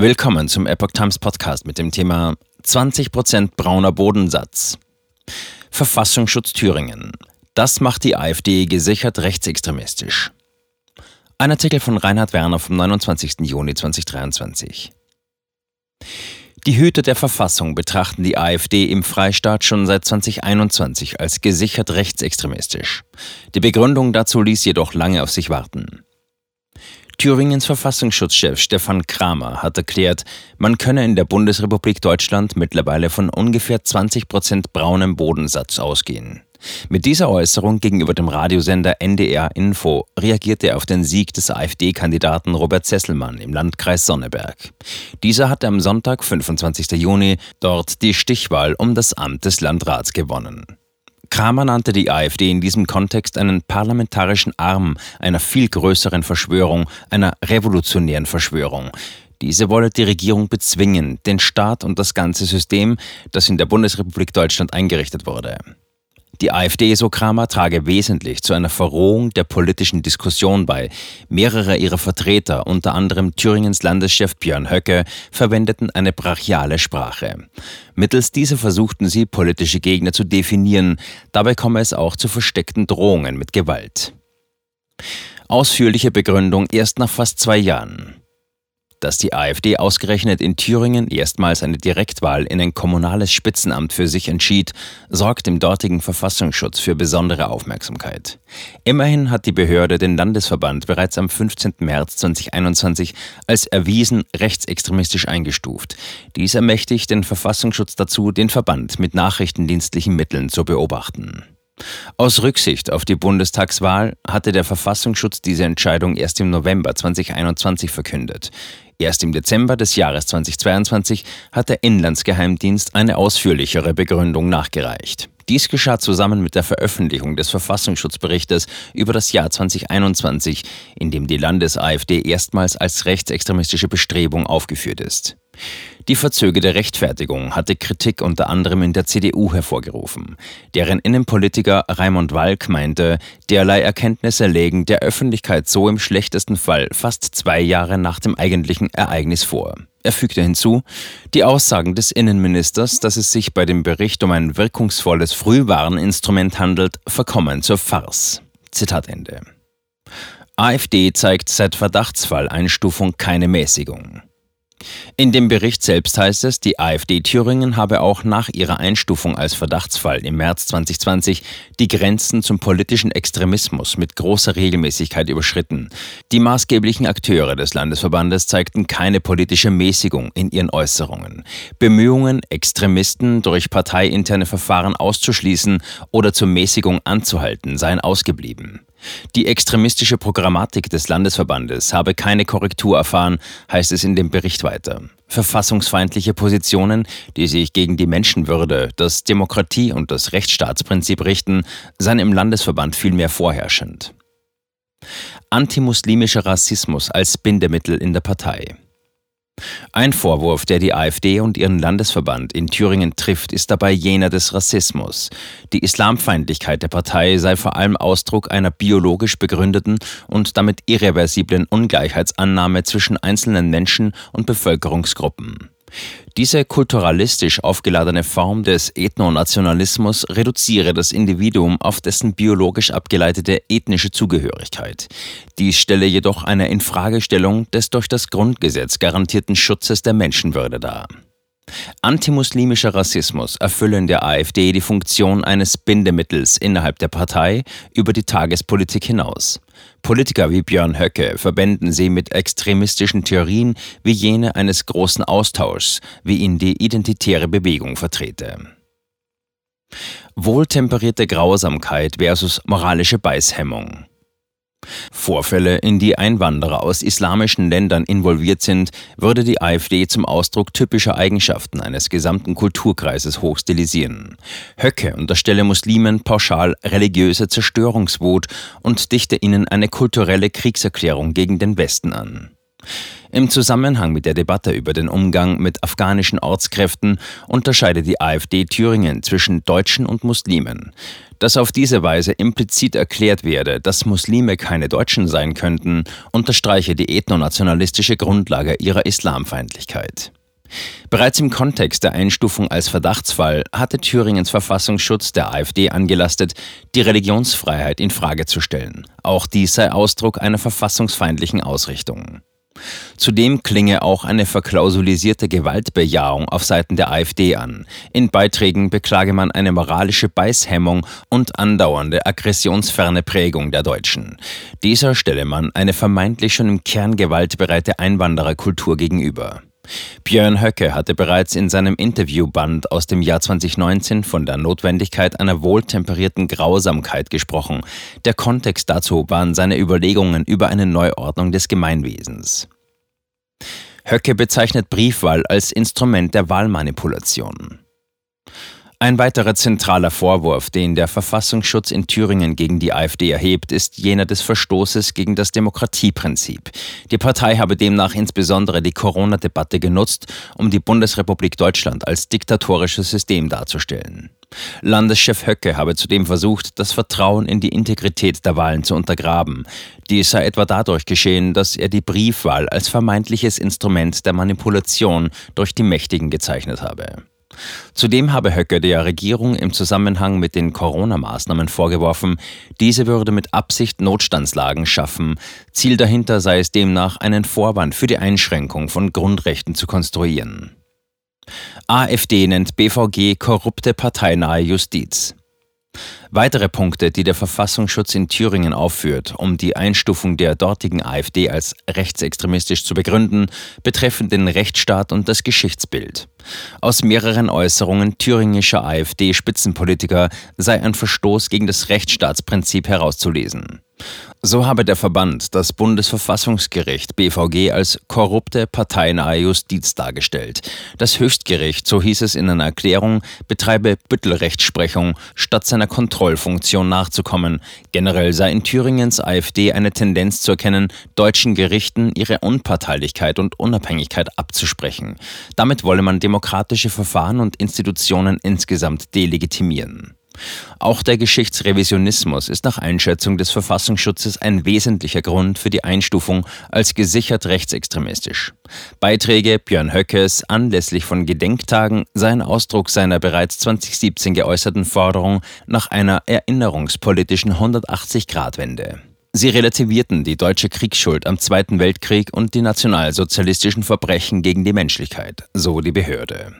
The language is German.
Willkommen zum Epoch Times Podcast mit dem Thema 20% brauner Bodensatz. Verfassungsschutz Thüringen. Das macht die AfD gesichert rechtsextremistisch. Ein Artikel von Reinhard Werner vom 29. Juni 2023. Die Hüter der Verfassung betrachten die AfD im Freistaat schon seit 2021 als gesichert rechtsextremistisch. Die Begründung dazu ließ jedoch lange auf sich warten. Thüringens Verfassungsschutzchef Stefan Kramer hat erklärt, man könne in der Bundesrepublik Deutschland mittlerweile von ungefähr 20 Prozent braunem Bodensatz ausgehen. Mit dieser Äußerung gegenüber dem Radiosender NDR Info reagierte er auf den Sieg des AfD-Kandidaten Robert Sesselmann im Landkreis Sonneberg. Dieser hatte am Sonntag, 25. Juni, dort die Stichwahl um das Amt des Landrats gewonnen. Kramer nannte die AfD in diesem Kontext einen parlamentarischen Arm einer viel größeren Verschwörung, einer revolutionären Verschwörung. Diese wolle die Regierung bezwingen, den Staat und das ganze System, das in der Bundesrepublik Deutschland eingerichtet wurde. Die AfD, so Kramer, trage wesentlich zu einer Verrohung der politischen Diskussion bei. Mehrere ihrer Vertreter, unter anderem Thüringens Landeschef Björn Höcke, verwendeten eine brachiale Sprache. Mittels dieser versuchten sie, politische Gegner zu definieren. Dabei komme es auch zu versteckten Drohungen mit Gewalt. Ausführliche Begründung erst nach fast zwei Jahren. Dass die AfD ausgerechnet in Thüringen erstmals eine Direktwahl in ein kommunales Spitzenamt für sich entschied, sorgt im dortigen Verfassungsschutz für besondere Aufmerksamkeit. Immerhin hat die Behörde den Landesverband bereits am 15. März 2021 als erwiesen rechtsextremistisch eingestuft. Dies ermächtigt den Verfassungsschutz dazu, den Verband mit nachrichtendienstlichen Mitteln zu beobachten. Aus Rücksicht auf die Bundestagswahl hatte der Verfassungsschutz diese Entscheidung erst im November 2021 verkündet. Erst im Dezember des Jahres 2022 hat der Inlandsgeheimdienst eine ausführlichere Begründung nachgereicht. Dies geschah zusammen mit der Veröffentlichung des Verfassungsschutzberichtes über das Jahr 2021, in dem die Landes-AfD erstmals als rechtsextremistische Bestrebung aufgeführt ist. Die verzögerte Rechtfertigung hatte Kritik unter anderem in der CDU hervorgerufen. Deren Innenpolitiker Raimund Walk meinte, derlei Erkenntnisse lägen der Öffentlichkeit so im schlechtesten Fall fast zwei Jahre nach dem eigentlichen Ereignis vor. Er fügte hinzu, die Aussagen des Innenministers, dass es sich bei dem Bericht um ein wirkungsvolles Frühwarninstrument handelt, verkommen zur Farce. Zitat Ende. AfD zeigt seit Verdachtsfall-Einstufung keine Mäßigung. In dem Bericht selbst heißt es, die AfD Thüringen habe auch nach ihrer Einstufung als Verdachtsfall im März 2020 die Grenzen zum politischen Extremismus mit großer Regelmäßigkeit überschritten. Die maßgeblichen Akteure des Landesverbandes zeigten keine politische Mäßigung in ihren Äußerungen. Bemühungen, Extremisten durch parteiinterne Verfahren auszuschließen oder zur Mäßigung anzuhalten, seien ausgeblieben. Die extremistische Programmatik des Landesverbandes habe keine Korrektur erfahren, heißt es in dem Bericht weiter. Verfassungsfeindliche Positionen, die sich gegen die Menschenwürde, das Demokratie- und das Rechtsstaatsprinzip richten, seien im Landesverband vielmehr vorherrschend. Antimuslimischer Rassismus als Bindemittel in der Partei. Ein Vorwurf, der die AfD und ihren Landesverband in Thüringen trifft, ist dabei jener des Rassismus. Die Islamfeindlichkeit der Partei sei vor allem Ausdruck einer biologisch begründeten und damit irreversiblen Ungleichheitsannahme zwischen einzelnen Menschen und Bevölkerungsgruppen. Diese kulturalistisch aufgeladene Form des Ethnonationalismus reduziere das Individuum auf dessen biologisch abgeleitete ethnische Zugehörigkeit. Dies stelle jedoch eine Infragestellung des durch das Grundgesetz garantierten Schutzes der Menschenwürde dar. Antimuslimischer Rassismus erfülle in der AfD die Funktion eines Bindemittels innerhalb der Partei über die Tagespolitik hinaus. Politiker wie Björn Höcke verbänden sie mit extremistischen Theorien wie jene eines großen Austauschs, wie ihn die identitäre Bewegung vertrete. Wohltemperierte Grausamkeit versus moralische Beißhemmung. Vorfälle, in die Einwanderer aus islamischen Ländern involviert sind, würde die AfD zum Ausdruck typischer Eigenschaften eines gesamten Kulturkreises hochstilisieren. Höcke unterstelle Muslimen pauschal religiöse Zerstörungswut und dichte ihnen eine kulturelle Kriegserklärung gegen den Westen an. Im Zusammenhang mit der Debatte über den Umgang mit afghanischen Ortskräften unterscheidet die AfD Thüringen zwischen Deutschen und Muslimen. Dass auf diese Weise implizit erklärt werde, dass Muslime keine Deutschen sein könnten, unterstreiche die ethnonationalistische Grundlage ihrer Islamfeindlichkeit. Bereits im Kontext der Einstufung als Verdachtsfall hatte Thüringens Verfassungsschutz der AfD angelastet, die Religionsfreiheit in Frage zu stellen. Auch dies sei Ausdruck einer verfassungsfeindlichen Ausrichtung. Zudem klinge auch eine verklausulisierte Gewaltbejahung auf Seiten der AfD an. In Beiträgen beklage man eine moralische Beißhemmung und andauernde aggressionsferne Prägung der Deutschen. Dieser stelle man eine vermeintlich schon im Kern gewaltbereite Einwandererkultur gegenüber. Björn Höcke hatte bereits in seinem Interviewband aus dem Jahr 2019 von der Notwendigkeit einer wohltemperierten Grausamkeit gesprochen. Der Kontext dazu waren seine Überlegungen über eine Neuordnung des Gemeinwesens. Höcke bezeichnet Briefwahl als Instrument der Wahlmanipulation. Ein weiterer zentraler Vorwurf, den der Verfassungsschutz in Thüringen gegen die AfD erhebt, ist jener des Verstoßes gegen das Demokratieprinzip. Die Partei habe demnach insbesondere die Corona-Debatte genutzt, um die Bundesrepublik Deutschland als diktatorisches System darzustellen. Landeschef Höcke habe zudem versucht, das Vertrauen in die Integrität der Wahlen zu untergraben. Dies sei etwa dadurch geschehen, dass er die Briefwahl als vermeintliches Instrument der Manipulation durch die Mächtigen gezeichnet habe. Zudem habe Höcke der Regierung im Zusammenhang mit den Corona-Maßnahmen vorgeworfen, diese würde mit Absicht Notstandslagen schaffen. Ziel dahinter sei es demnach, einen Vorwand für die Einschränkung von Grundrechten zu konstruieren. AfD nennt BVG korrupte parteinahe Justiz. Weitere Punkte, die der Verfassungsschutz in Thüringen aufführt, um die Einstufung der dortigen AfD als rechtsextremistisch zu begründen, betreffen den Rechtsstaat und das Geschichtsbild. Aus mehreren Äußerungen thüringischer AfD-Spitzenpolitiker sei ein Verstoß gegen das Rechtsstaatsprinzip herauszulesen. So habe der Verband das Bundesverfassungsgericht BVG als korrupte parteinahe Justiz dargestellt. Das Höchstgericht, so hieß es in einer Erklärung, betreibe Büttelrechtsprechung, statt seiner Kontrollfunktion nachzukommen. Generell sei in Thüringens AfD eine Tendenz zu erkennen, deutschen Gerichten ihre Unparteilichkeit und Unabhängigkeit abzusprechen. Damit wolle man demokratische Verfahren und Institutionen insgesamt delegitimieren. Auch der Geschichtsrevisionismus ist nach Einschätzung des Verfassungsschutzes ein wesentlicher Grund für die Einstufung als gesichert rechtsextremistisch. Beiträge Björn Höckes anlässlich von Gedenktagen seien Ausdruck seiner bereits 2017 geäußerten Forderung nach einer erinnerungspolitischen 180-Grad-Wende. Sie relativierten die deutsche Kriegsschuld am Zweiten Weltkrieg und die nationalsozialistischen Verbrechen gegen die Menschlichkeit, so die Behörde.